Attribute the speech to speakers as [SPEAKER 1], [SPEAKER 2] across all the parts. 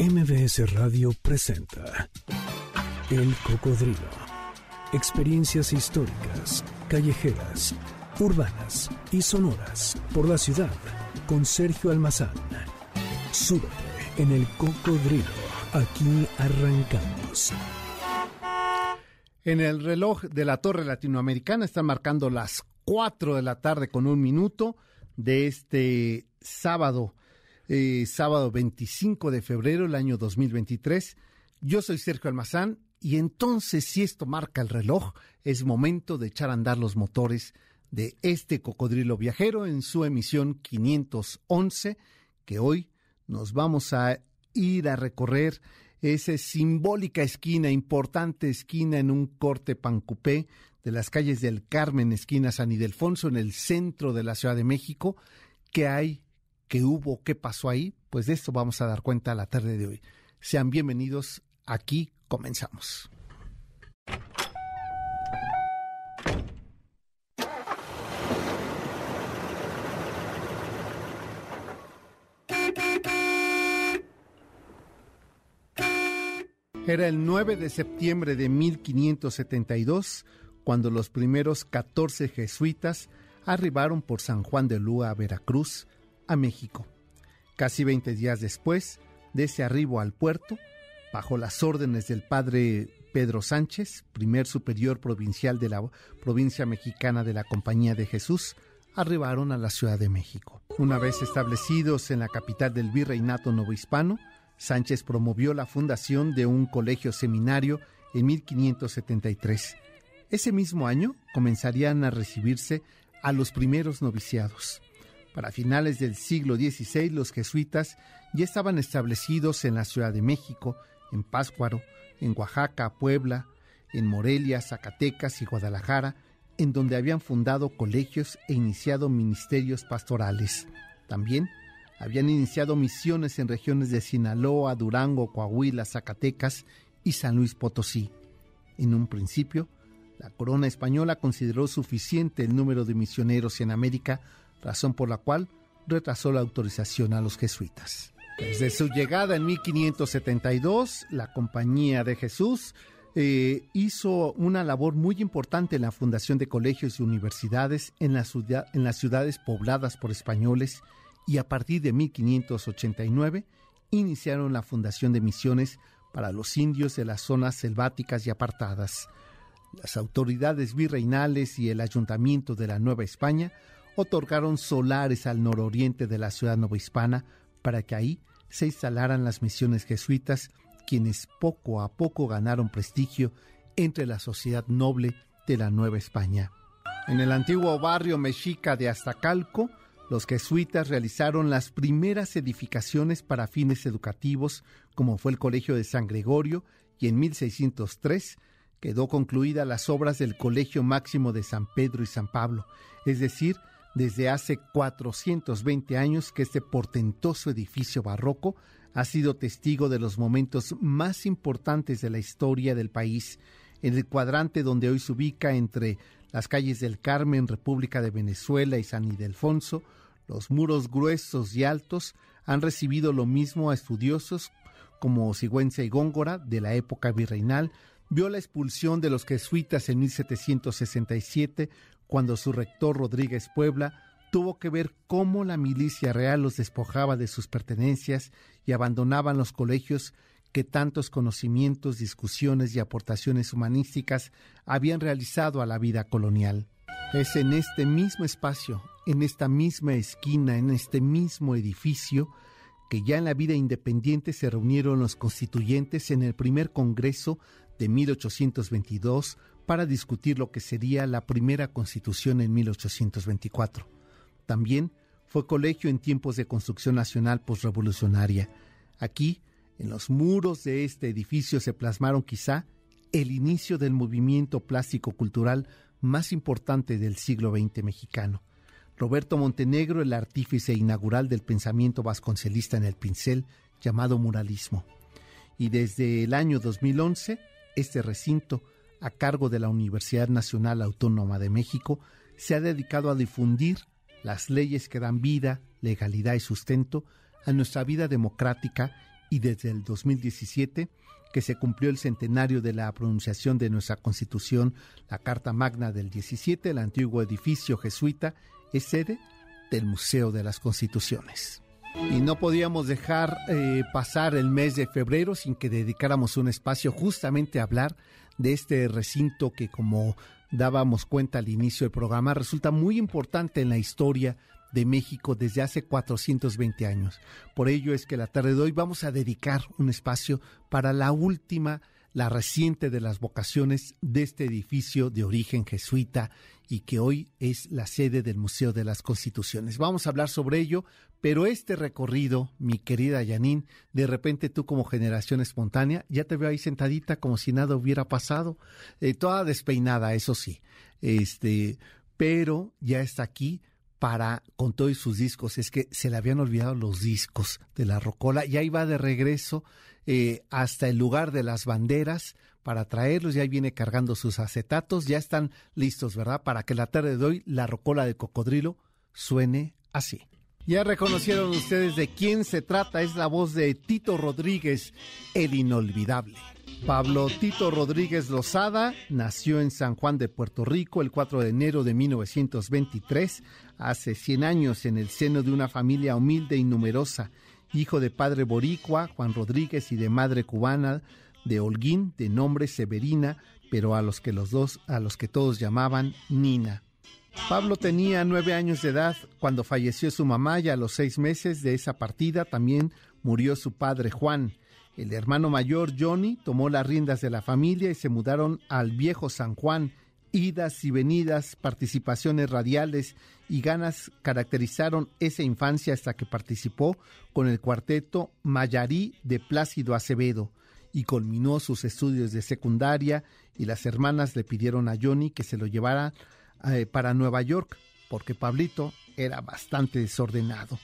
[SPEAKER 1] MBS Radio presenta El Cocodrilo. Experiencias históricas, callejeras, urbanas y sonoras por la ciudad con Sergio Almazán. Súbete en El Cocodrilo. Aquí arrancamos.
[SPEAKER 2] En el reloj de la Torre Latinoamericana están marcando las 4 de la tarde con un minuto de este sábado eh, sábado 25 de febrero del año 2023. Yo soy Sergio Almazán y entonces si esto marca el reloj, es momento de echar a andar los motores de este cocodrilo viajero en su emisión 511, que hoy nos vamos a ir a recorrer esa simbólica esquina, importante esquina en un corte pancupé de las calles del Carmen, esquina San Ildefonso, en el centro de la Ciudad de México, que hay qué hubo, qué pasó ahí, pues de esto vamos a dar cuenta la tarde de hoy. Sean bienvenidos, aquí comenzamos. Era el 9 de septiembre de 1572 cuando los primeros 14 jesuitas arribaron por San Juan de Lúa a Veracruz, a México. Casi 20 días después de ese arribo al puerto, bajo las órdenes del padre Pedro Sánchez, primer superior provincial de la provincia mexicana de la Compañía de Jesús, arribaron a la Ciudad de México. Una vez establecidos en la capital del virreinato novohispano, Sánchez promovió la fundación de un colegio seminario en 1573. Ese mismo año comenzarían a recibirse a los primeros noviciados. Para finales del siglo XVI, los jesuitas ya estaban establecidos en la Ciudad de México, en Páscuaro, en Oaxaca, Puebla, en Morelia, Zacatecas y Guadalajara, en donde habían fundado colegios e iniciado ministerios pastorales. También habían iniciado misiones en regiones de Sinaloa, Durango, Coahuila, Zacatecas y San Luis Potosí. En un principio, la corona española consideró suficiente el número de misioneros en América razón por la cual retrasó la autorización a los jesuitas. Desde su llegada en 1572, la Compañía de Jesús eh, hizo una labor muy importante en la fundación de colegios y universidades en, en las ciudades pobladas por españoles y a partir de 1589 iniciaron la fundación de misiones para los indios de las zonas selváticas y apartadas. Las autoridades virreinales y el ayuntamiento de la Nueva España otorgaron solares al nororiente de la ciudad novohispana para que ahí se instalaran las misiones jesuitas, quienes poco a poco ganaron prestigio entre la sociedad noble de la Nueva España. En el antiguo barrio mexica de Aztacalco, los jesuitas realizaron las primeras edificaciones para fines educativos, como fue el Colegio de San Gregorio, y en 1603 quedó concluida las obras del Colegio Máximo de San Pedro y San Pablo, es decir, desde hace 420 años que este portentoso edificio barroco ha sido testigo de los momentos más importantes de la historia del país, en el cuadrante donde hoy se ubica entre las calles del Carmen, República de Venezuela y San Ildefonso, los muros gruesos y altos han recibido lo mismo a estudiosos como Sigüenza y Góngora de la época virreinal, vio la expulsión de los jesuitas en 1767 cuando su rector Rodríguez Puebla tuvo que ver cómo la milicia real los despojaba de sus pertenencias y abandonaban los colegios que tantos conocimientos, discusiones y aportaciones humanísticas habían realizado a la vida colonial. Es en este mismo espacio, en esta misma esquina, en este mismo edificio, que ya en la vida independiente se reunieron los constituyentes en el primer Congreso de 1822 para discutir lo que sería la primera constitución en 1824. También fue colegio en tiempos de construcción nacional postrevolucionaria. Aquí, en los muros de este edificio se plasmaron quizá el inicio del movimiento plástico cultural más importante del siglo XX mexicano. Roberto Montenegro, el artífice inaugural del pensamiento vasconcelista en el pincel llamado muralismo. Y desde el año 2011, este recinto a cargo de la Universidad Nacional Autónoma de México, se ha dedicado a difundir las leyes que dan vida, legalidad y sustento a nuestra vida democrática y desde el 2017 que se cumplió el centenario de la pronunciación de nuestra Constitución, la Carta Magna del 17, el antiguo edificio jesuita, es sede del Museo de las Constituciones. Y no podíamos dejar eh, pasar el mes de febrero sin que dedicáramos un espacio justamente a hablar de este recinto que como dábamos cuenta al inicio del programa resulta muy importante en la historia de México desde hace 420 años. Por ello es que la tarde de hoy vamos a dedicar un espacio para la última, la reciente de las vocaciones de este edificio de origen jesuita y que hoy es la sede del Museo de las Constituciones. Vamos a hablar sobre ello, pero este recorrido, mi querida Yanin, de repente tú como generación espontánea, ya te veo ahí sentadita como si nada hubiera pasado, eh, toda despeinada, eso sí, este, pero ya está aquí para con todos sus discos. Es que se le habían olvidado los discos de la Rocola. Ya iba de regreso eh, hasta el lugar de las banderas para traerlos. Ya viene cargando sus acetatos. Ya están listos, ¿verdad? Para que la tarde de hoy la Rocola de Cocodrilo suene así. Ya reconocieron ustedes de quién se trata. Es la voz de Tito Rodríguez, el inolvidable. Pablo Tito Rodríguez Lozada nació en San Juan de Puerto Rico el 4 de enero de 1923, hace 100 años en el seno de una familia humilde y numerosa, hijo de padre boricua, Juan Rodríguez, y de madre cubana, de Holguín, de nombre Severina, pero a los que los dos, a los que todos llamaban Nina. Pablo tenía nueve años de edad cuando falleció su mamá y a los seis meses de esa partida también murió su padre Juan. El hermano mayor, Johnny, tomó las riendas de la familia y se mudaron al viejo San Juan. Idas y venidas, participaciones radiales y ganas caracterizaron esa infancia hasta que participó con el cuarteto Mayarí de Plácido Acevedo y culminó sus estudios de secundaria y las hermanas le pidieron a Johnny que se lo llevara eh, para Nueva York porque Pablito era bastante desordenado.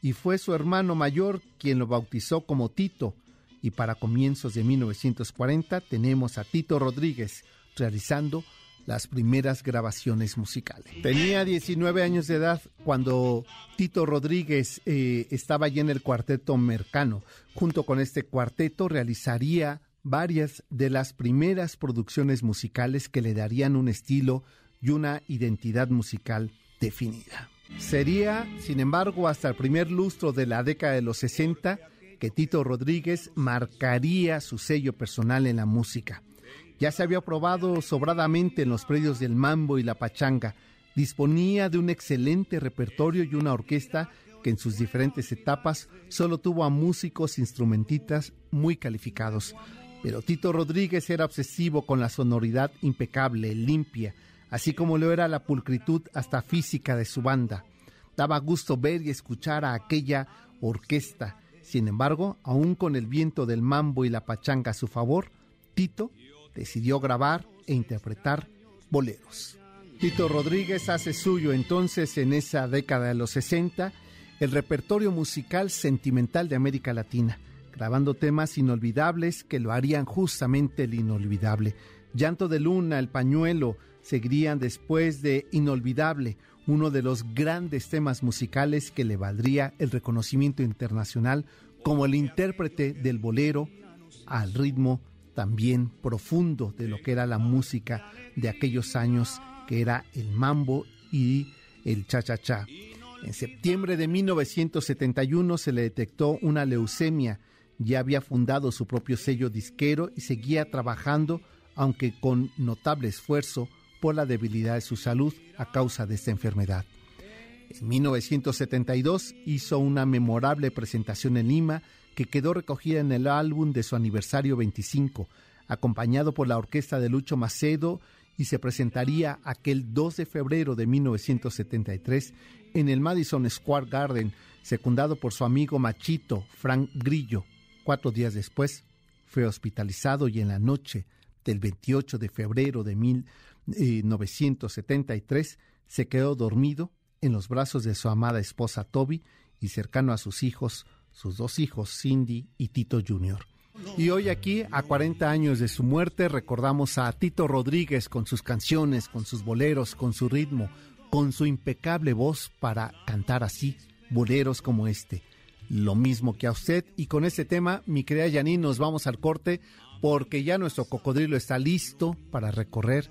[SPEAKER 2] Y fue su hermano mayor quien lo bautizó como Tito, y para comienzos de 1940 tenemos a Tito Rodríguez realizando las primeras grabaciones musicales. Tenía 19 años de edad cuando Tito Rodríguez eh, estaba ya en el cuarteto Mercano. Junto con este cuarteto realizaría varias de las primeras producciones musicales que le darían un estilo y una identidad musical definida. Sería, sin embargo, hasta el primer lustro de la década de los 60 que Tito Rodríguez marcaría su sello personal en la música. Ya se había probado sobradamente en los predios del mambo y la pachanga. Disponía de un excelente repertorio y una orquesta que en sus diferentes etapas solo tuvo a músicos instrumentistas muy calificados. Pero Tito Rodríguez era obsesivo con la sonoridad impecable, limpia, así como lo era la pulcritud hasta física de su banda. Daba gusto ver y escuchar a aquella orquesta sin embargo, aún con el viento del mambo y la pachanga a su favor, Tito decidió grabar e interpretar boleros. Tito Rodríguez hace suyo entonces en esa década de los 60 el repertorio musical sentimental de América Latina, grabando temas inolvidables que lo harían justamente el inolvidable. Llanto de Luna, El Pañuelo, seguirían después de Inolvidable, uno de los grandes temas musicales que le valdría el reconocimiento internacional como el intérprete del bolero al ritmo también profundo de lo que era la música de aquellos años, que era el mambo y el cha-cha-cha. En septiembre de 1971 se le detectó una leucemia. Ya había fundado su propio sello disquero y seguía trabajando, aunque con notable esfuerzo, por la debilidad de su salud a causa de esta enfermedad. En 1972 hizo una memorable presentación en Lima que quedó recogida en el álbum de su aniversario 25, acompañado por la orquesta de Lucho Macedo y se presentaría aquel 2 de febrero de 1973 en el Madison Square Garden, secundado por su amigo Machito, Frank Grillo. Cuatro días después fue hospitalizado y en la noche del 28 de febrero de 1973 se quedó dormido en los brazos de su amada esposa Toby y cercano a sus hijos, sus dos hijos, Cindy y Tito Jr. Y hoy aquí, a 40 años de su muerte, recordamos a Tito Rodríguez con sus canciones, con sus boleros, con su ritmo, con su impecable voz para cantar así, boleros como este. lo mismo que a usted. Y con este tema, mi querida Janine, nos vamos al corte porque ya nuestro cocodrilo está listo para recorrer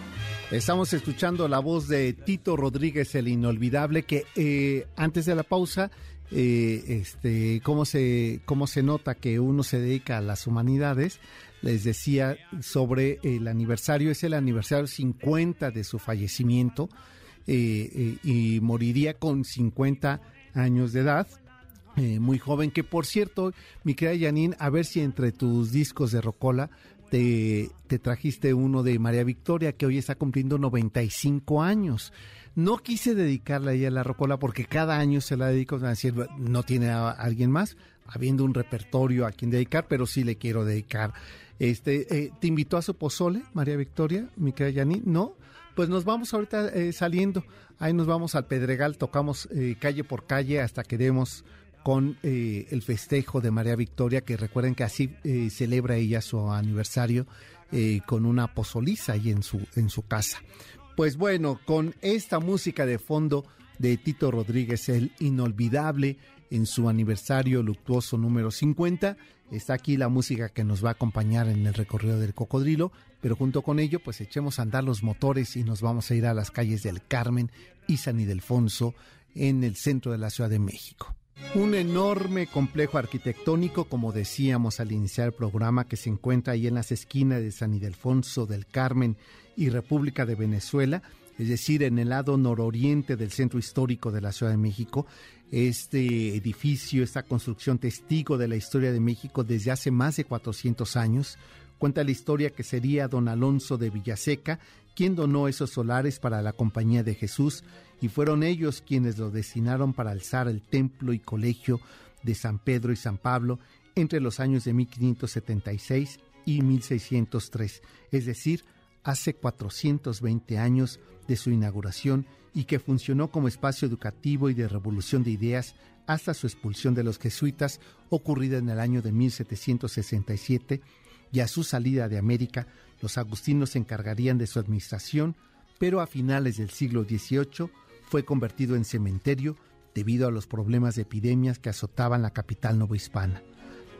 [SPEAKER 2] Estamos escuchando la voz de Tito Rodríguez, el inolvidable, que eh, antes de la pausa, eh, este, cómo se, cómo se nota que uno se dedica a las humanidades, les decía sobre el aniversario, es el aniversario 50 de su fallecimiento eh, y moriría con 50 años de edad. muy joven, que por cierto, mi querida Janine, a ver si entre tus discos de Rocola te, trajiste uno de María Victoria, que hoy está cumpliendo 95 años. No quise dedicarle a la rocola porque cada año se la dedico, a no tiene alguien más, habiendo un repertorio a quien dedicar, pero sí le quiero dedicar. Este, eh, ¿Te invitó a su pozole, María Victoria, mi querida Yani? No, pues nos vamos ahorita eh, saliendo. Ahí nos vamos al Pedregal, tocamos eh, calle por calle hasta que demos con eh, el festejo de María Victoria, que recuerden que así eh, celebra ella su aniversario eh, con una pozoliza ahí en su, en su casa. Pues bueno, con esta música de fondo de Tito Rodríguez, el inolvidable en su aniversario luctuoso número 50, está aquí la música que nos va a acompañar en el recorrido del cocodrilo, pero junto con ello, pues echemos a andar los motores y nos vamos a ir a las calles del Carmen y San Ildefonso en el centro de la Ciudad de México. Un enorme complejo arquitectónico, como decíamos al iniciar el programa, que se encuentra ahí en las esquinas de San Ildefonso del Carmen y República de Venezuela, es decir, en el lado nororiente del centro histórico de la Ciudad de México. Este edificio, esta construcción testigo de la historia de México desde hace más de 400 años, cuenta la historia que sería don Alonso de Villaseca quien donó esos solares para la Compañía de Jesús y fueron ellos quienes lo destinaron para alzar el templo y colegio de San Pedro y San Pablo entre los años de 1576 y 1603, es decir, hace 420 años de su inauguración y que funcionó como espacio educativo y de revolución de ideas hasta su expulsión de los jesuitas ocurrida en el año de 1767 y a su salida de América, los agustinos se encargarían de su administración, pero a finales del siglo XVIII fue convertido en cementerio debido a los problemas de epidemias que azotaban la capital novohispana.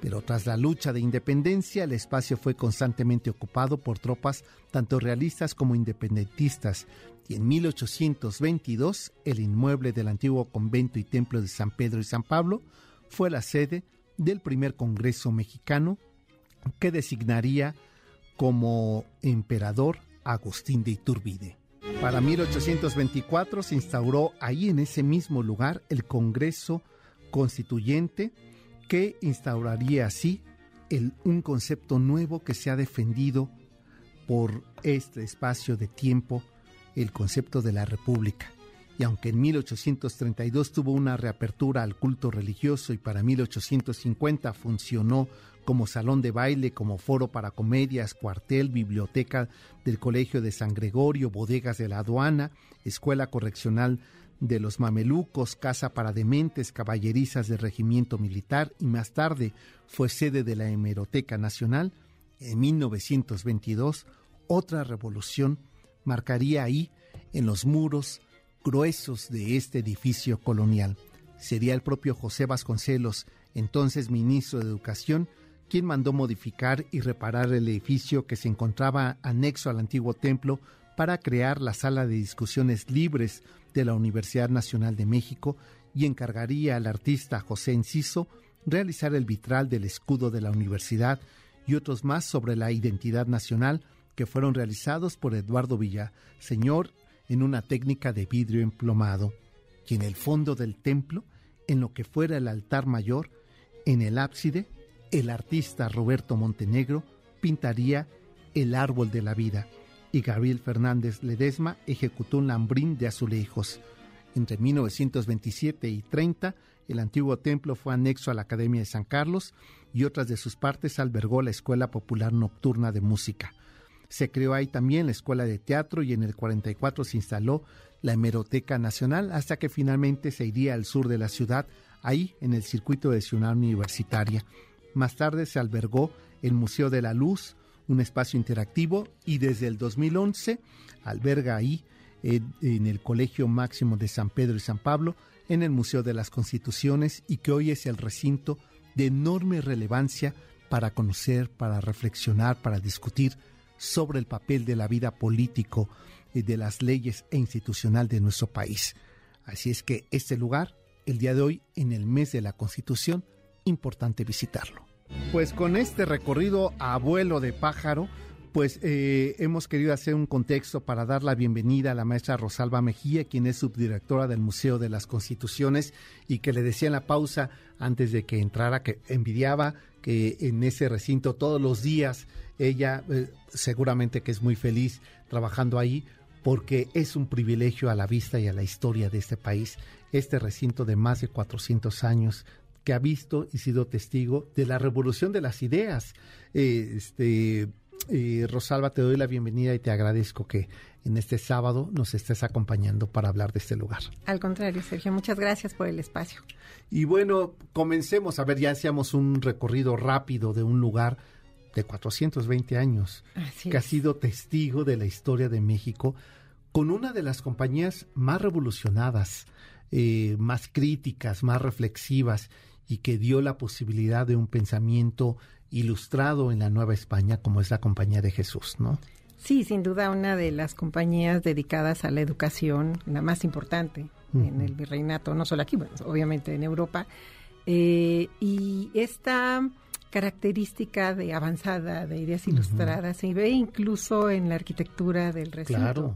[SPEAKER 2] Pero tras la lucha de independencia, el espacio fue constantemente ocupado por tropas tanto realistas como independentistas, y en 1822 el inmueble del antiguo convento y templo de San Pedro y San Pablo fue la sede del primer Congreso mexicano que designaría como emperador Agustín de Iturbide. Para 1824 se instauró ahí en ese mismo lugar el Congreso Constituyente que instauraría así un concepto nuevo que se ha defendido por este espacio de tiempo, el concepto de la República. Y aunque en 1832 tuvo una reapertura al culto religioso y para 1850 funcionó como salón de baile, como foro para comedias, cuartel, biblioteca del Colegio de San Gregorio, bodegas de la aduana, escuela correccional de los mamelucos, casa para dementes, caballerizas del regimiento militar y más tarde fue sede de la Hemeroteca Nacional, en 1922 otra revolución marcaría ahí, en los muros gruesos de este edificio colonial. Sería el propio José Vasconcelos, entonces ministro de Educación, quien mandó modificar y reparar el edificio que se encontraba anexo al antiguo templo para crear la sala de discusiones libres de la Universidad Nacional de México y encargaría al artista José Enciso realizar el vitral del escudo de la universidad y otros más sobre la identidad nacional que fueron realizados por Eduardo Villaseñor en una técnica de vidrio emplomado, y en el fondo del templo, en lo que fuera el altar mayor, en el ábside, el artista Roberto Montenegro pintaría El árbol de la vida y Gabriel Fernández Ledesma ejecutó un lambrín de azulejos. Entre 1927 y 30, el antiguo templo fue anexo a la Academia de San Carlos y otras de sus partes albergó la Escuela Popular Nocturna de Música. Se creó ahí también la Escuela de Teatro y en el 44 se instaló la Hemeroteca Nacional hasta que finalmente se iría al sur de la ciudad, ahí en el circuito de Ciudad Universitaria. Más tarde se albergó el Museo de la Luz, un espacio interactivo, y desde el 2011 alberga ahí en, el Colegio Máximo de San Pedro y San Pablo, en el Museo de las Constituciones y que hoy es el recinto de enorme relevancia para conocer, para reflexionar, para discutir sobre el papel de la vida político, y de las leyes e institucional de nuestro país. Así es que este lugar, el día de hoy, en el mes de la Constitución, importante visitarlo. Pues con este recorrido a vuelo de pájaro, pues eh, hemos querido hacer un contexto para dar la bienvenida a la maestra Rosalba Mejía, quien es subdirectora del Museo de las Constituciones y que le decía en la pausa antes de que entrara que envidiaba que en ese recinto todos los días ella eh, seguramente que es muy feliz trabajando ahí porque es un privilegio a la vista y a la historia de este país, este recinto de más de 400 años que ha visto y sido testigo de la revolución de las ideas. Eh, este, eh, Rosalba, te doy la bienvenida y te agradezco que en este sábado nos estés acompañando para hablar de este lugar.
[SPEAKER 3] Al contrario, Sergio, muchas gracias por el espacio.
[SPEAKER 2] Y bueno, comencemos. A ver, ya hacíamos un recorrido rápido de un lugar de 420 años que ha sido testigo de la historia de México con una de las compañías más revolucionadas, eh, más críticas, más reflexivas y que dio la posibilidad de un pensamiento ilustrado en la Nueva España como es la Compañía de Jesús, ¿no?
[SPEAKER 3] Sí, sin duda una de las compañías dedicadas a la educación, la más importante en el virreinato, no solo aquí, bueno, obviamente en Europa. Eh, y esta característica de avanzada, de ideas ilustradas, se ve incluso en la arquitectura del recinto. Claro.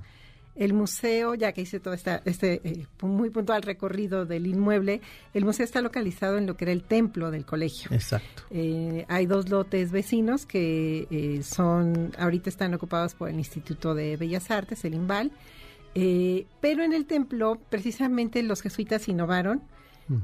[SPEAKER 3] El museo, ya que hice todo esta, este eh, muy puntual recorrido del inmueble, el museo está localizado en lo que era el templo del colegio.
[SPEAKER 2] Exacto.
[SPEAKER 3] Eh, hay dos lotes vecinos que eh, son, ahorita están ocupados por el Instituto de Bellas Artes, el IMBAL, pero en el templo precisamente los jesuitas innovaron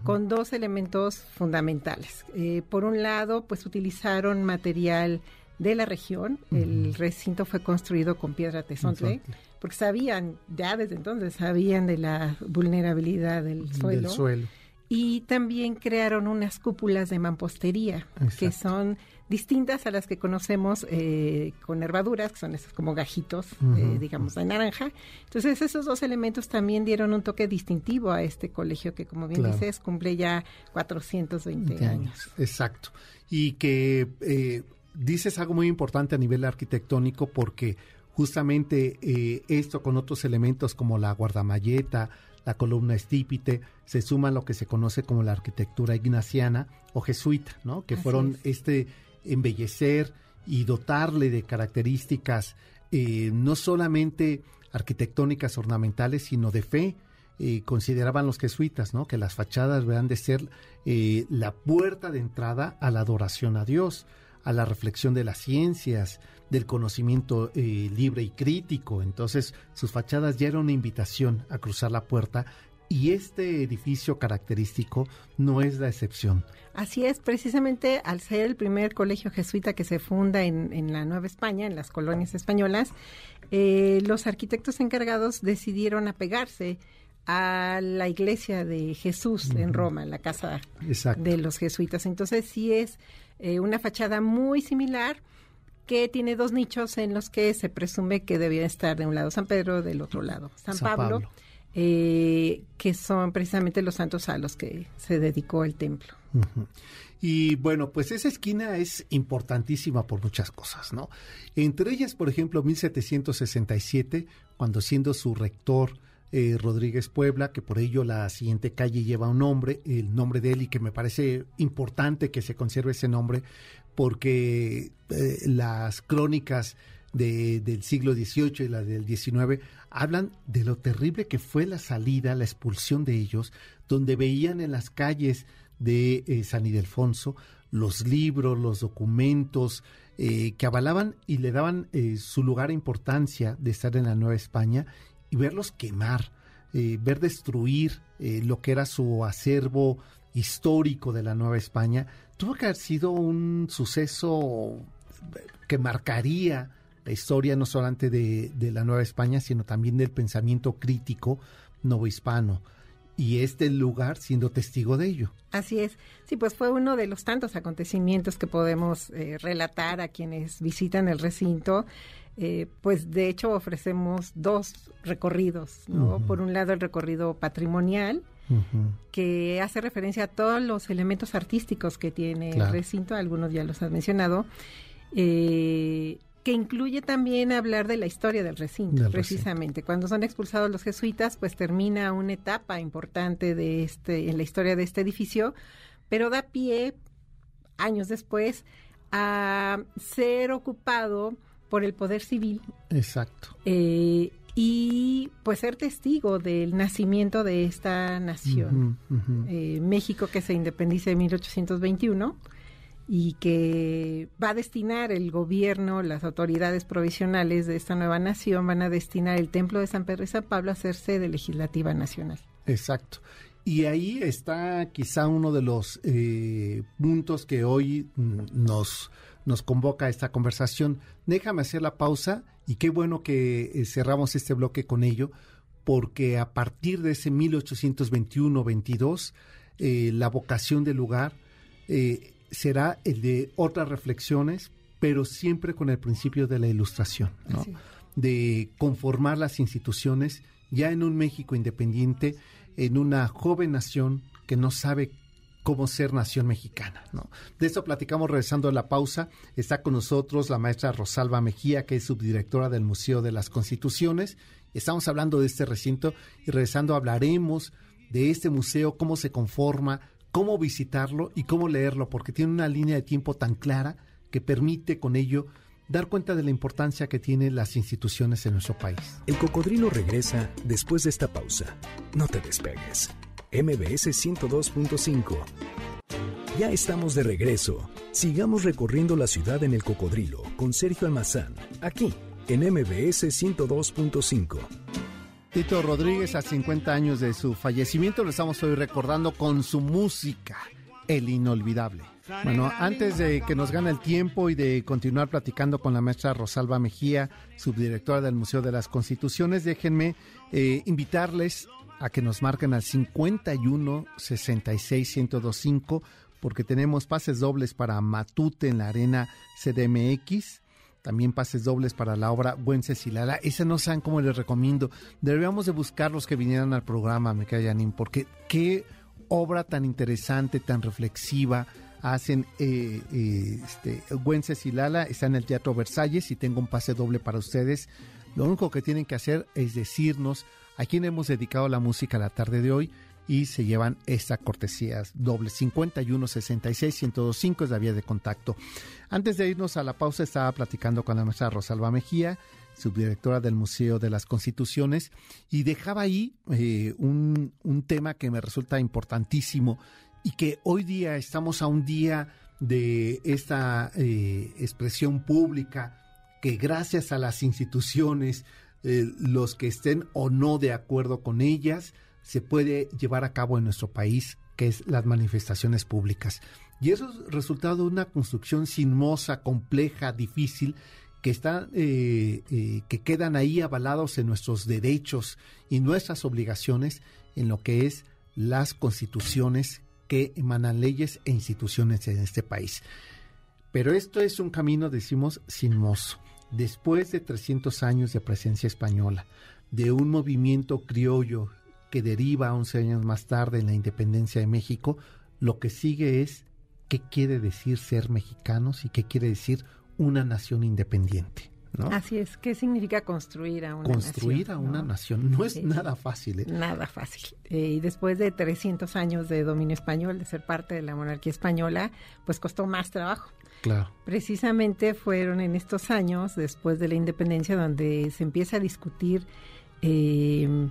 [SPEAKER 3] con dos elementos fundamentales. por un lado, pues utilizaron material de la región. El recinto fue construido con piedra tesontle, porque sabían, ya desde entonces, sabían de la vulnerabilidad del suelo.
[SPEAKER 2] suelo.
[SPEAKER 3] Y también crearon unas cúpulas de mampostería, que son distintas a las que conocemos eh, con nervaduras, que son esos como gajitos, eh, digamos, de naranja. Entonces, esos dos elementos también dieron un toque distintivo a este colegio que, como bien dices, cumple ya 420 años.
[SPEAKER 2] Exacto. Y que eh, dices algo muy importante a nivel arquitectónico porque justamente eh, esto con otros elementos como la guardamalleta, la columna estípite, se suma a lo que se conoce como la arquitectura ignaciana o jesuita, ¿no? Que fueron este embellecer y dotarle de características eh, no solamente arquitectónicas ornamentales, sino de fe. Eh, consideraban los jesuitas, ¿no? Que las fachadas deben de ser la puerta de entrada a la adoración a Dios a la reflexión de las ciencias, del conocimiento eh, libre y crítico. Entonces, sus fachadas ya eran una invitación a cruzar la puerta y este edificio característico no es la excepción.
[SPEAKER 3] Así es, precisamente al ser el primer colegio jesuita que se funda en, la Nueva España, en las colonias españolas, eh, los arquitectos encargados decidieron apegarse a la iglesia de Jesús en Roma, en la casa de los jesuitas. Entonces sí es eh, una fachada muy similar que tiene dos nichos en los que se presume que debía estar de un lado San Pedro, del otro lado San, Pablo, eh, que son precisamente los santos a los que se dedicó el templo.
[SPEAKER 2] Y bueno, pues esa esquina es importantísima por muchas cosas, ¿no? Entre ellas, por ejemplo, 1767, cuando siendo su rector eh, Rodríguez Puebla, que por ello la siguiente calle lleva un nombre, el nombre de él, y que me parece importante que se conserve ese nombre, porque eh, las crónicas del siglo XVIII y las del XIX hablan de lo terrible que fue la salida, la expulsión de ellos, donde veían en las calles de eh, San Ildefonso los libros, los documentos que avalaban y le daban su lugar e importancia de estar en la Nueva España y verlos quemar, eh, ver destruir eh, lo que era su acervo histórico de la Nueva España, tuvo que haber sido un suceso que marcaría la historia no solamente de, de la Nueva España, sino también del pensamiento crítico novohispano y este lugar siendo testigo de ello.
[SPEAKER 3] Así es. Sí, pues fue uno de los tantos acontecimientos que podemos eh, relatar a quienes visitan el recinto. Eh, pues de hecho ofrecemos dos recorridos, ¿no? Por un lado el recorrido patrimonial, que hace referencia a todos los elementos artísticos que tiene el recinto, algunos ya los has mencionado, eh, que incluye también hablar de la historia del recinto, precisamente. Cuando son expulsados los jesuitas, pues termina una etapa importante de este, en la historia de este edificio, pero da pie, años después, a ser ocupado por el poder civil.
[SPEAKER 2] Exacto.
[SPEAKER 3] Eh, y pues ser testigo del nacimiento de esta nación. Eh, México que se independiza en 1821 y que va a destinar el gobierno, las autoridades provisionales de esta nueva nación van a destinar el Templo de San Pedro y San Pablo a ser sede legislativa nacional.
[SPEAKER 2] Exacto. Y ahí está quizá uno de los eh, puntos que hoy nos, nos convoca a esta conversación. Déjame hacer la pausa y qué bueno que eh, cerramos este bloque con ello, porque a partir de ese 1821-22, eh, la vocación del lugar eh, será el de otras reflexiones, pero siempre con el principio de la ilustración, de conformar las instituciones ya en un México independiente, en una joven nación que no sabe cómo ser nación mexicana. ¿no? De esto platicamos regresando a la pausa. Está con nosotros la maestra Rosalba Mejía, que es subdirectora del Museo de las Constituciones. Estamos hablando de este recinto y regresando hablaremos de este museo, cómo se conforma, cómo visitarlo y cómo leerlo, porque tiene una línea de tiempo tan clara que permite con ello dar cuenta de la importancia que tienen las instituciones en nuestro país.
[SPEAKER 1] El cocodrilo regresa después de esta pausa. No te despegues. MBS 102.5. Ya estamos de regreso. Sigamos recorriendo la ciudad en el cocodrilo con Sergio Almazán, aquí en MBS 102.5.
[SPEAKER 2] Tito Rodríguez, a 50 años de su fallecimiento, lo estamos hoy recordando con su música, el inolvidable. Bueno, antes de que nos gane el tiempo y de continuar platicando con la maestra Rosalba Mejía, subdirectora del Museo de las Constituciones, déjenme eh, invitarles a que nos marquen al 51 66 1025 porque tenemos pases dobles para Matute en la Arena CDMX también pases dobles para la obra Buences y Lala. Esa no saben cómo les recomiendo. Deberíamos de buscar los que vinieran al programa, me Janine, porque qué obra tan interesante, tan reflexiva hacen eh, eh, este, y Lala. Está en el Teatro Versalles y tengo un pase doble para ustedes. Lo único que tienen que hacer es decirnos a quién hemos dedicado la música la tarde de hoy y se llevan esta cortesía doble 51 66 1025 es la vía de contacto. Antes de irnos a la pausa estaba platicando con la maestra Rosalba Mejía, subdirectora del Museo de las Constituciones, y dejaba ahí eh, un, tema que me resulta importantísimo y que hoy día estamos a un día de esta eh, expresión pública que gracias a las instituciones, eh, los que estén o no de acuerdo con ellas, se puede llevar a cabo en nuestro país, que es las manifestaciones públicas. Y eso es resultado de una construcción sinuosa, compleja, difícil, que están, eh, eh, que quedan ahí avalados en nuestros derechos y nuestras obligaciones en lo que es las constituciones que emanan leyes e instituciones en este país. Pero esto es un camino, decimos, sinuoso. Después de 300 años de presencia española, de un movimiento criollo que deriva 11 años más tarde en la independencia de México, lo que sigue es qué quiere decir ser mexicanos y qué quiere decir una nación independiente. ¿No?
[SPEAKER 3] Así es, ¿qué significa construir a una
[SPEAKER 2] construir nación? a una nación no es nada fácil. ¿eh?
[SPEAKER 3] Nada fácil. Eh, y después de 300 años de dominio español, de ser parte de la monarquía española, pues costó más trabajo.
[SPEAKER 2] Claro.
[SPEAKER 3] Precisamente fueron en estos años, después de la independencia, donde se empieza a discutir eh,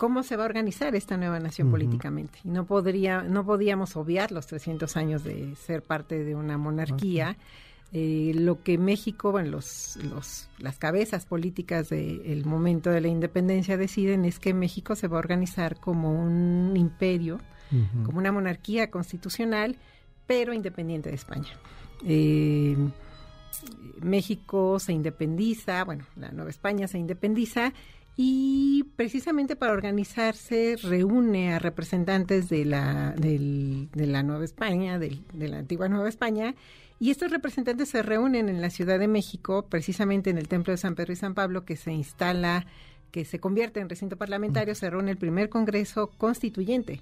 [SPEAKER 3] cómo se va a organizar esta nueva nación políticamente. Y no, podría, no podíamos obviar los 300 años de ser parte de una monarquía. Eh, lo que México, bueno, los, los, las cabezas políticas del momento de la independencia deciden es que México se va a organizar como un imperio, como una monarquía constitucional, pero independiente de España. Eh, México se independiza, bueno, la Nueva España se independiza y precisamente para organizarse reúne a representantes de la, de la Nueva España, de la antigua Nueva España, y estos representantes se reúnen en la Ciudad de México, precisamente en el Templo de San Pedro y San Pablo, que se instala que se convierte en recinto parlamentario, se reúne el primer Congreso Constituyente.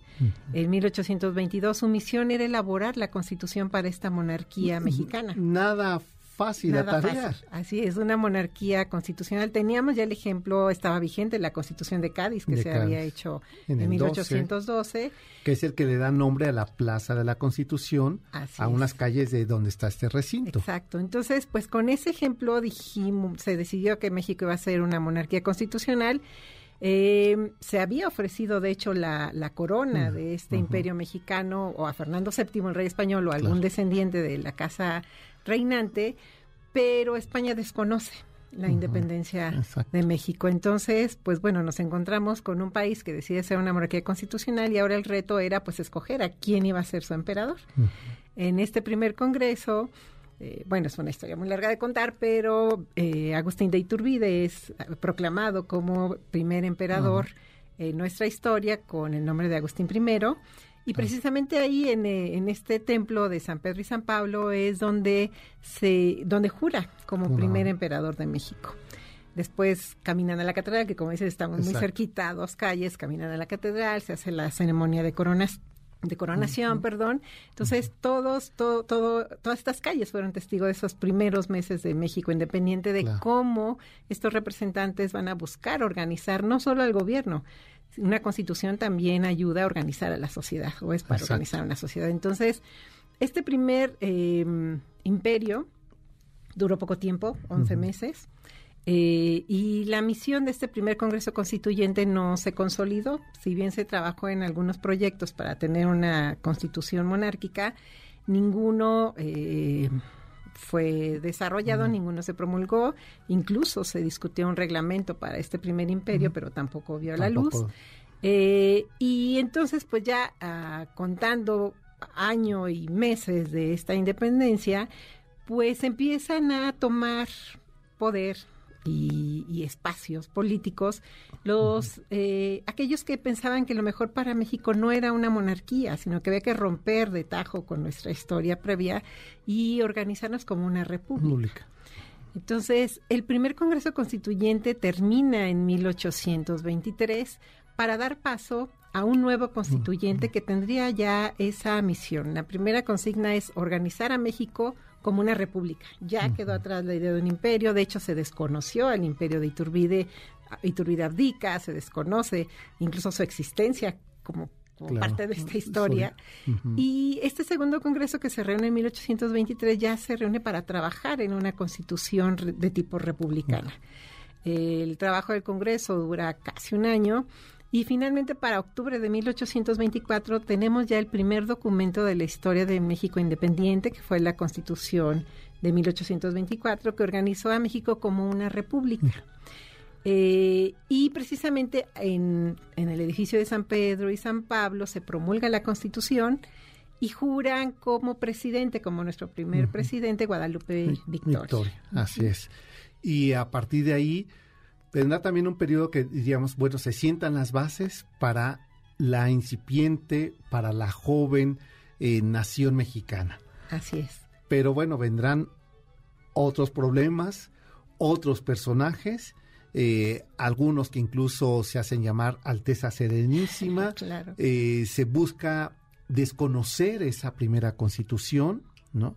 [SPEAKER 3] En 1822 su misión era elaborar la constitución para esta monarquía mexicana.
[SPEAKER 2] Nada fácil de tarea.
[SPEAKER 3] Así es, una monarquía constitucional. Teníamos ya el ejemplo, estaba vigente la Constitución de Cádiz, que se había hecho en, 1812.
[SPEAKER 2] que es el que le da nombre a la Plaza de la Constitución, a unas calles de donde está este recinto.
[SPEAKER 3] Exacto. Entonces, pues con ese ejemplo dijimos, se decidió que México iba a ser una monarquía constitucional. Eh, se había ofrecido, de hecho, la, corona de este imperio mexicano o a Fernando VII, el rey español, o algún descendiente de la casa reinante, pero España desconoce la independencia de México. Entonces, pues bueno, nos encontramos con un país que decide ser una monarquía constitucional y ahora el reto era pues escoger a quién iba a ser su emperador. En este primer congreso, eh, bueno, es una historia muy larga de contar, pero eh, Agustín de Iturbide es proclamado como primer emperador en nuestra historia con el nombre de Agustín I y precisamente ahí en, eh, en, este templo de San Pedro y San Pablo es donde se donde jura como primer emperador de México. Después caminan a la catedral, que como dices estamos muy cerquita, dos calles, caminan a la catedral, se hace la ceremonia de coronas de coronación, perdón. Entonces, todos, todo, todo, todas estas calles fueron testigos de esos primeros meses de México independiente, de cómo estos representantes van a buscar organizar no solo al gobierno, una constitución también ayuda a organizar a la sociedad o es para organizar a una sociedad. Entonces, este primer em, imperio duró poco tiempo, 11 meses, eh, y la misión de este primer Congreso Constituyente no se consolidó, si bien se trabajó en algunos proyectos para tener una constitución monárquica, ninguno... Eh, fue desarrollado, ninguno se promulgó, incluso se discutió un reglamento para este primer imperio, pero tampoco vio la luz. Eh, y entonces, pues ya ah, contando año y meses de esta independencia, pues empiezan a tomar poder y, espacios políticos, los eh, aquellos que pensaban que lo mejor para México no era una monarquía, sino que había que romper de tajo con nuestra historia previa y organizarnos como una república. Entonces, el primer Congreso Constituyente termina en 1823 para dar paso a un nuevo constituyente que tendría ya esa misión. La primera consigna es organizar a México como una república. Ya quedó atrás la idea de un imperio, de hecho se desconoció al imperio de Iturbide, Iturbide abdica, se desconoce incluso su existencia como, parte de esta historia. Y este segundo congreso que se reúne en 1823 ya se reúne para trabajar en una constitución de tipo republicana. El trabajo del congreso dura casi un año y finalmente, para octubre de 1824, tenemos ya el primer documento de la historia de México independiente, que fue la Constitución de 1824, que organizó a México como una república. Eh, y precisamente en, el edificio de San Pedro y San Pablo se promulga la Constitución y juran como presidente, como nuestro primer presidente, Guadalupe Victoria. Victoria.
[SPEAKER 2] Así es. Y a partir de ahí tendrá también un periodo que diríamos, bueno, se sientan las bases para la incipiente, para la joven eh, nación mexicana.
[SPEAKER 3] Así es.
[SPEAKER 2] Pero bueno, vendrán otros problemas, otros personajes, eh, algunos que incluso se hacen llamar Alteza Serenísima.
[SPEAKER 3] claro.
[SPEAKER 2] Eh, se busca desconocer esa primera constitución, ¿no?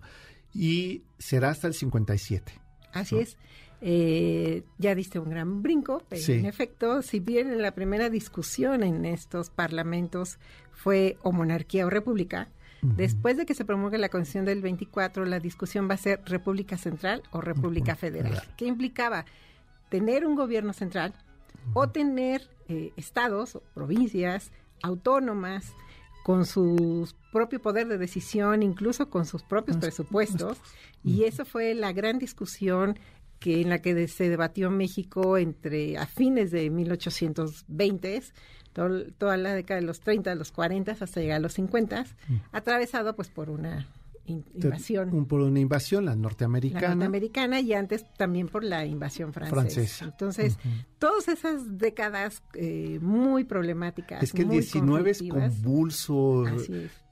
[SPEAKER 2] Y será hasta el 57.
[SPEAKER 3] Así es. Eh, ya diste un gran brinco, pero en efecto, si bien en la primera discusión en estos parlamentos fue o monarquía o república, después de que se promulgue la Constitución del 24, la discusión va a ser república central o república federal. ¿Qué implicaba? Tener un gobierno central o tener eh, estados o provincias autónomas con su propio poder de decisión, incluso con sus propios presupuestos. Y eso fue la gran discusión que en la que se debatió México entre a fines de 1820 toda la década de los 30, los 40 hasta llegar a los 50, atravesado pues por una invasión.
[SPEAKER 2] por una invasión, la norteamericana. La
[SPEAKER 3] norteamericana y antes también por la invasión francesa. Entonces, todas esas décadas eh, muy problemáticas.
[SPEAKER 2] Es que el 19 es convulso,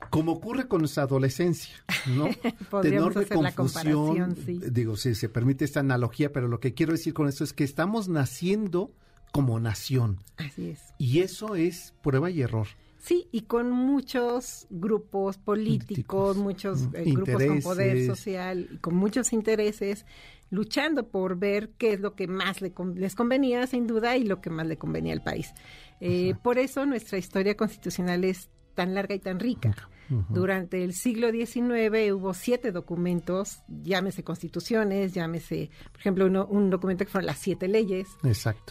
[SPEAKER 2] como ocurre con nuestra adolescencia, ¿no?
[SPEAKER 3] de enorme confusión.
[SPEAKER 2] Digo, si se permite esta analogía, pero lo que quiero decir con esto es que estamos naciendo como nación.
[SPEAKER 3] Así es.
[SPEAKER 2] Y eso es prueba y error.
[SPEAKER 3] Sí, y con muchos grupos políticos, muchos eh, grupos con poder social y con muchos intereses luchando por ver qué es lo que más les convenía, sin duda, y lo que más le convenía al país. Eh, por eso nuestra historia constitucional es tan larga y tan rica. Durante el siglo XIX hubo siete documentos, llámese constituciones, llámese, por ejemplo, un documento que fueron las siete leyes,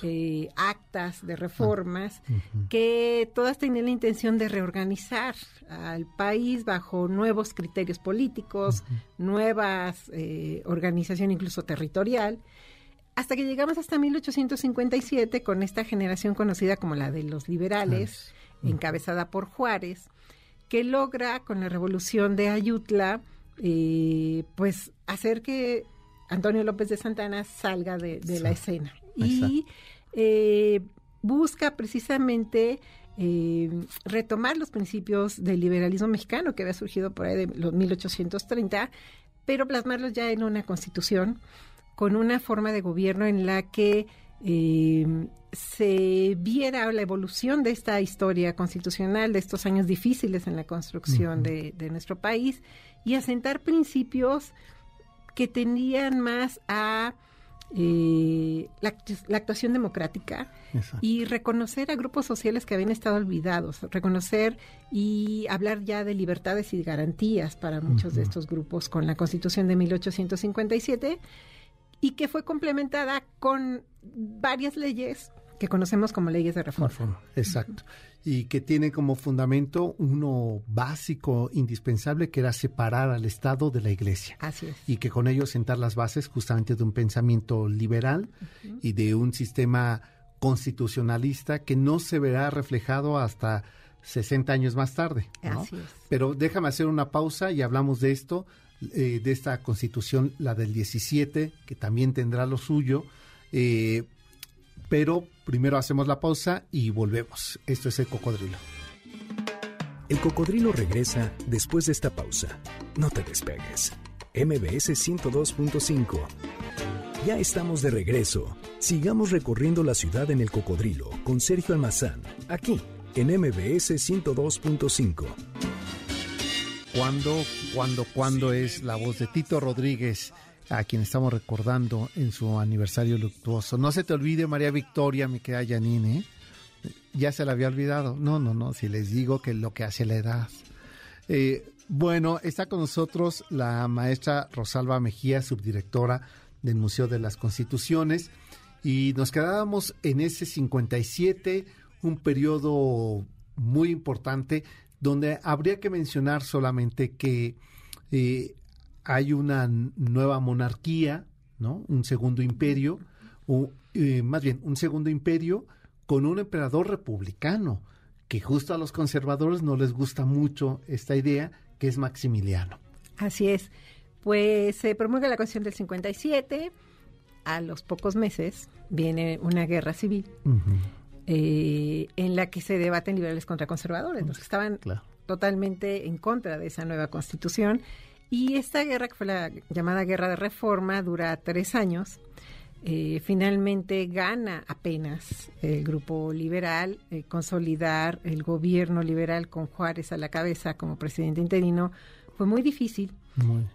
[SPEAKER 3] eh, actas de reformas, ah, que todas tenían la intención de reorganizar al país bajo nuevos criterios políticos, nuevas eh, organización incluso territorial hasta que llegamos hasta 1857 con esta generación conocida como la de los liberales, encabezada por Juárez, que logra con la revolución de Ayutla, eh, pues hacer que Antonio López de Santana salga de, la escena. Y eh, busca precisamente eh, retomar los principios del liberalismo mexicano que había surgido por ahí de los 1830, pero plasmarlos ya en una constitución con una forma de gobierno en la que se viera la evolución de esta historia constitucional, de estos años difíciles en la construcción de, nuestro país y asentar principios que tendían más a eh, la, actuación democrática y reconocer a grupos sociales que habían estado olvidados, reconocer y hablar ya de libertades y garantías para muchos de estos grupos con la Constitución de 1857 y que fue complementada con varias leyes que conocemos como leyes de reforma.
[SPEAKER 2] exacto. Y que tiene como fundamento uno básico, indispensable, que era separar al Estado de la Iglesia.
[SPEAKER 3] Así es.
[SPEAKER 2] Y que con ello sentar las bases justamente de un pensamiento liberal y de un sistema constitucionalista que no se verá reflejado hasta 60 años más tarde. Así es. Pero déjame hacer una pausa y hablamos de esto, eh, de esta constitución, la del 17, que también tendrá lo suyo. Eh, pero primero hacemos la pausa y volvemos. Esto es el cocodrilo.
[SPEAKER 1] El cocodrilo regresa después de esta pausa. No te despegues. MBS 102.5. Ya estamos de regreso. Sigamos recorriendo la ciudad en el cocodrilo con Sergio Almazán, aquí en MBS 102.5.
[SPEAKER 2] ¿Cuándo, cuándo, cuándo es la voz de Tito Rodríguez? a quien estamos recordando en su aniversario luctuoso. No se te olvide, María Victoria, mi querida Janine, ¿eh? ya se la había olvidado. No, no, no, si les digo que lo que hace la edad. Eh, bueno, está con nosotros la maestra Rosalba Mejía, subdirectora del Museo de las Constituciones, y nos quedábamos en ese 57, un periodo muy importante, donde habría que mencionar solamente que eh, hay una nueva monarquía, ¿no? Un segundo imperio, o eh, más bien un segundo imperio con un emperador republicano, que justo a los conservadores no les gusta mucho esta idea, que es Maximiliano.
[SPEAKER 3] Así es. Pues se promulga la Constitución del 57, a los pocos meses viene una guerra civil eh, en la que se debaten liberales contra conservadores, los que estaban totalmente en contra de esa nueva constitución y esta guerra, que fue la llamada Guerra de Reforma, dura tres años. Eh, finalmente gana apenas el grupo liberal, eh, consolidar el gobierno liberal con Juárez a la cabeza como presidente interino fue muy difícil.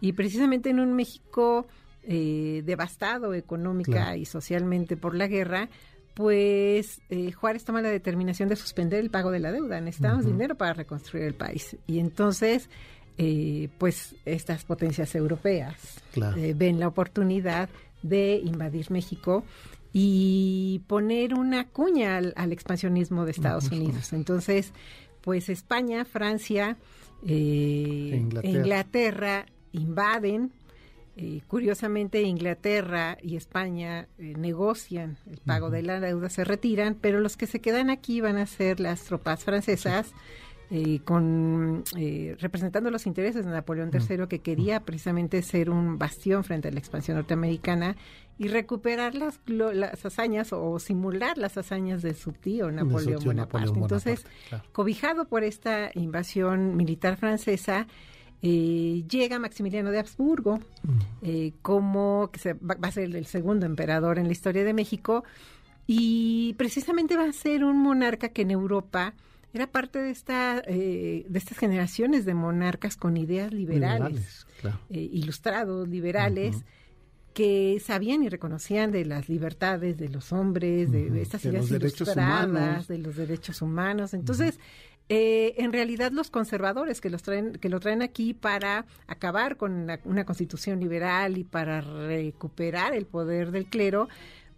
[SPEAKER 3] Y precisamente en un México eh, devastado económica y socialmente por la guerra, pues Juárez toma la determinación de suspender el pago de la deuda. Necesitamos dinero para reconstruir el país. Y entonces eh, pues estas potencias europeas eh, ven la oportunidad de invadir México y poner una cuña al, expansionismo de Estados Unidos. Entonces, pues España, Francia, eh, Inglaterra. invaden. Curiosamente, Inglaterra y España negocian el pago de la deuda, se retiran, pero los que se quedan aquí van a ser las tropas francesas eh, con eh, representando los intereses de Napoleón III, que quería precisamente ser un bastión frente a la expansión norteamericana y recuperar las, las hazañas o simular las hazañas de su tío Napoleón, Bonaparte. Entonces, cobijado por esta invasión militar francesa, eh, llega Maximiliano de Habsburgo como que se va, a ser el segundo emperador en la historia de México y precisamente va a ser un monarca que en Europa era parte de esta eh, de estas generaciones de monarcas con ideas liberales, eh, ilustrados, liberales. que sabían y reconocían de las libertades de los hombres, de, estas ideas ilustradas, de los derechos humanos. Entonces, eh, en realidad los conservadores que los traen que lo traen aquí para acabar con una constitución liberal y para recuperar el poder del clero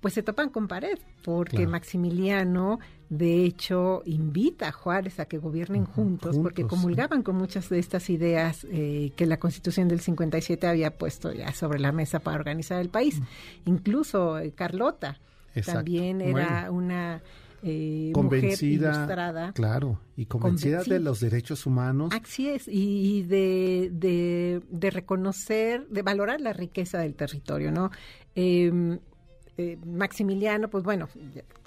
[SPEAKER 3] pues se topan con pared, porque Maximiliano, de hecho, invita a Juárez a que gobiernen juntos, porque comulgaban con muchas de estas ideas eh, que la Constitución del 57 había puesto ya sobre la mesa para organizar el país. Incluso eh, Carlota también era una... Eh, convencida, mujer ilustrada,
[SPEAKER 2] claro, y convencida de los derechos humanos.
[SPEAKER 3] Así es, y, de, de, de, reconocer, de valorar la riqueza del territorio, ¿no? Eh, eh, Maximiliano, pues bueno,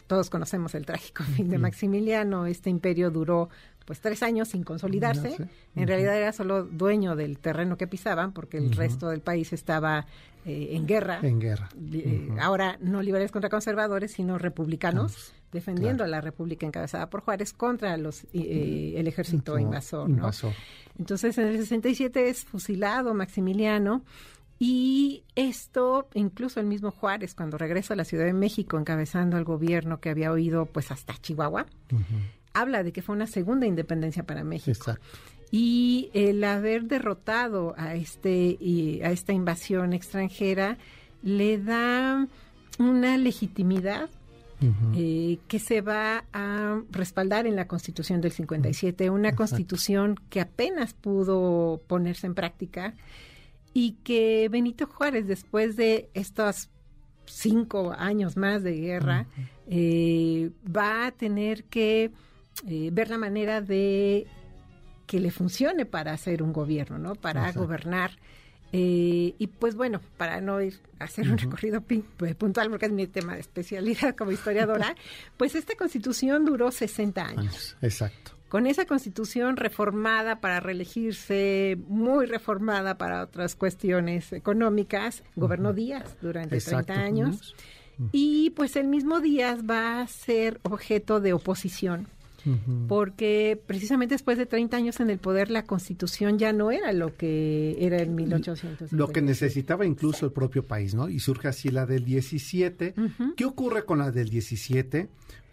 [SPEAKER 3] todos conocemos el trágico fin de Maximiliano, este imperio duró pues tres años sin consolidarse, en realidad era solo dueño del terreno que pisaban porque el resto del país estaba eh, en guerra.
[SPEAKER 2] En guerra.
[SPEAKER 3] Eh, ahora no liberales contra conservadores, sino republicanos, defendiendo a la república encabezada por Juárez contra los el ejército invasor. Entonces en el 67 es fusilado Maximiliano y esto, incluso el mismo Juárez, cuando regresa a la Ciudad de México encabezando el gobierno que había oído pues hasta Chihuahua, habla de que fue una segunda independencia para México. Y el haber derrotado a, este, a esta invasión extranjera le da una legitimidad eh, que se va a respaldar en la Constitución del 57, una constitución que apenas pudo ponerse en práctica y que Benito Juárez, después de estos cinco años más de guerra, eh, va a tener que eh, ver la manera de que le funcione para hacer un gobierno, ¿no? Para gobernar. Eh, y pues bueno, para no ir a hacer un recorrido puntual, porque es mi tema de especialidad como historiadora, pues esta constitución duró 60 años.
[SPEAKER 2] Exacto
[SPEAKER 3] con esa constitución reformada para reelegirse, muy reformada para otras cuestiones económicas, gobernó Díaz durante 30 años. Y pues el mismo Díaz va a ser objeto de oposición. Porque precisamente después de 30 años en el poder, la constitución ya no era lo que era en 1800.
[SPEAKER 2] Lo que necesitaba incluso el propio país, ¿no? Y surge así la del 17. ¿Qué ocurre con la del 17?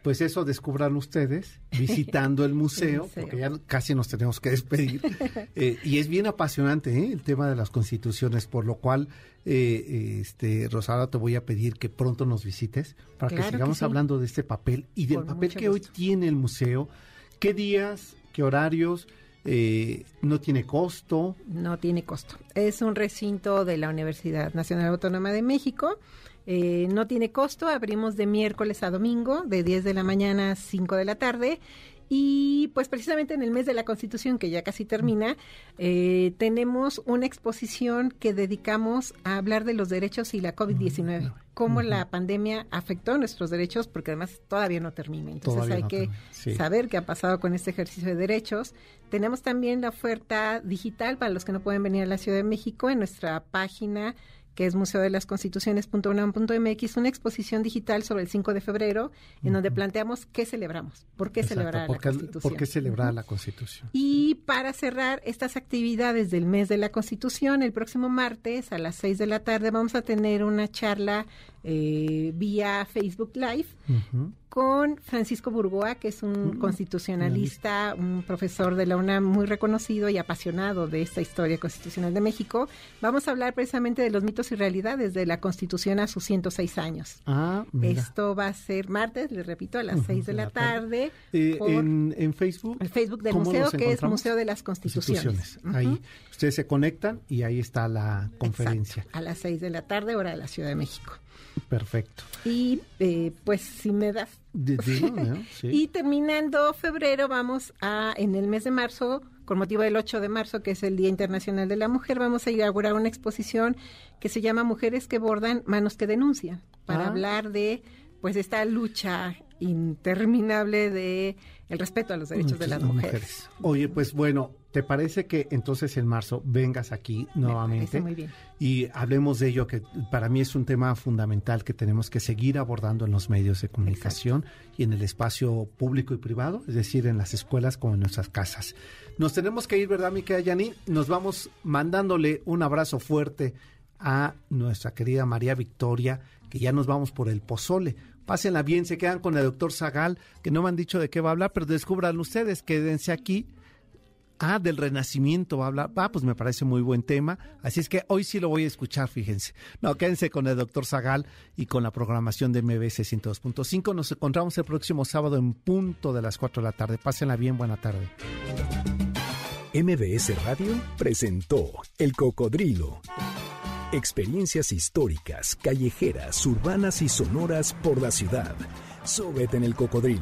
[SPEAKER 2] Pues eso descubran ustedes visitando el museo, porque ya casi nos tenemos que despedir. Eh, y es bien apasionante ¿eh? el tema de las constituciones, por lo cual, eh, este, Rosada, te voy a pedir que pronto nos visites para que sigamos hablando de este papel y del papel que hoy tiene el museo. ¿Qué días, qué horarios? no tiene costo.
[SPEAKER 3] No tiene costo. Es un recinto de la Universidad Nacional Autónoma de México. Eh, no tiene costo, abrimos de miércoles a domingo, de 10 de la mañana a 5 de la tarde. Y pues precisamente en el mes de la Constitución, que ya casi termina, eh, tenemos una exposición que dedicamos a hablar de los derechos y la COVID-19, cómo la pandemia afectó nuestros derechos, porque además todavía no termina. Entonces hay que saber qué ha pasado con este ejercicio de derechos. Tenemos también la oferta digital para los que no pueden venir a la Ciudad de México en nuestra página que es Museo de las Constituciones.unam.mx, una exposición digital sobre el 5 de febrero, en donde planteamos qué celebramos, por qué celebrar la Constitución.
[SPEAKER 2] ¿Por qué celebrar la Constitución?
[SPEAKER 3] Y para cerrar estas actividades del mes de la Constitución, el próximo martes a las 6 de la tarde vamos a tener una charla eh, vía Facebook Live con Francisco Burgoa, que es un mm, constitucionalista, un profesor de la UNAM muy reconocido y apasionado de esta historia constitucional de México. Vamos a hablar precisamente de los mitos y realidades de la Constitución a sus 106 años. Ah, Esto va a ser martes, les repito, a las 6 de la tarde.
[SPEAKER 2] Eh, en, Facebook.
[SPEAKER 3] El Facebook del museo, que es Museo de las Constituciones.
[SPEAKER 2] Ahí ustedes se conectan y ahí está la conferencia.
[SPEAKER 3] a las 6 de la tarde, hora de la Ciudad de México.
[SPEAKER 2] Perfecto.
[SPEAKER 3] Y eh, pues si me das... Y terminando febrero vamos a, en el mes de marzo, con motivo del 8 de marzo, que es el Día Internacional de la Mujer, vamos a inaugurar una exposición que se llama Mujeres que bordan, manos que denuncian, para ah. hablar de pues esta lucha interminable de el respeto a los derechos de las mujeres.
[SPEAKER 2] Oye, pues bueno, ¿te parece que entonces en marzo vengas aquí nuevamente
[SPEAKER 3] muy bien.
[SPEAKER 2] y hablemos de ello que para mí es un tema fundamental que tenemos que seguir abordando en los medios de comunicación y en el espacio público y privado, es decir, en las escuelas como en nuestras casas. Nos tenemos que ir, ¿verdad, mi querida? Nos vamos mandándole un abrazo fuerte a nuestra querida María Victoria, que ya nos vamos por el pozole pásenla bien, se quedan con el doctor Zagal, que no me han dicho de qué va a hablar, pero descubran ustedes, quédense aquí. Ah, del renacimiento va a hablar. Ah, pues me parece muy buen tema. Así es que hoy sí lo voy a escuchar, fíjense. No, quédense con el doctor Zagal y con la programación de MBS 102.5. Nos encontramos el próximo sábado en punto de las 4 de la tarde. Pásenla bien, buena tarde.
[SPEAKER 1] MBS Radio presentó El Cocodrilo. Experiencias históricas, callejeras, urbanas y sonoras por la ciudad. Súbete en el cocodrilo.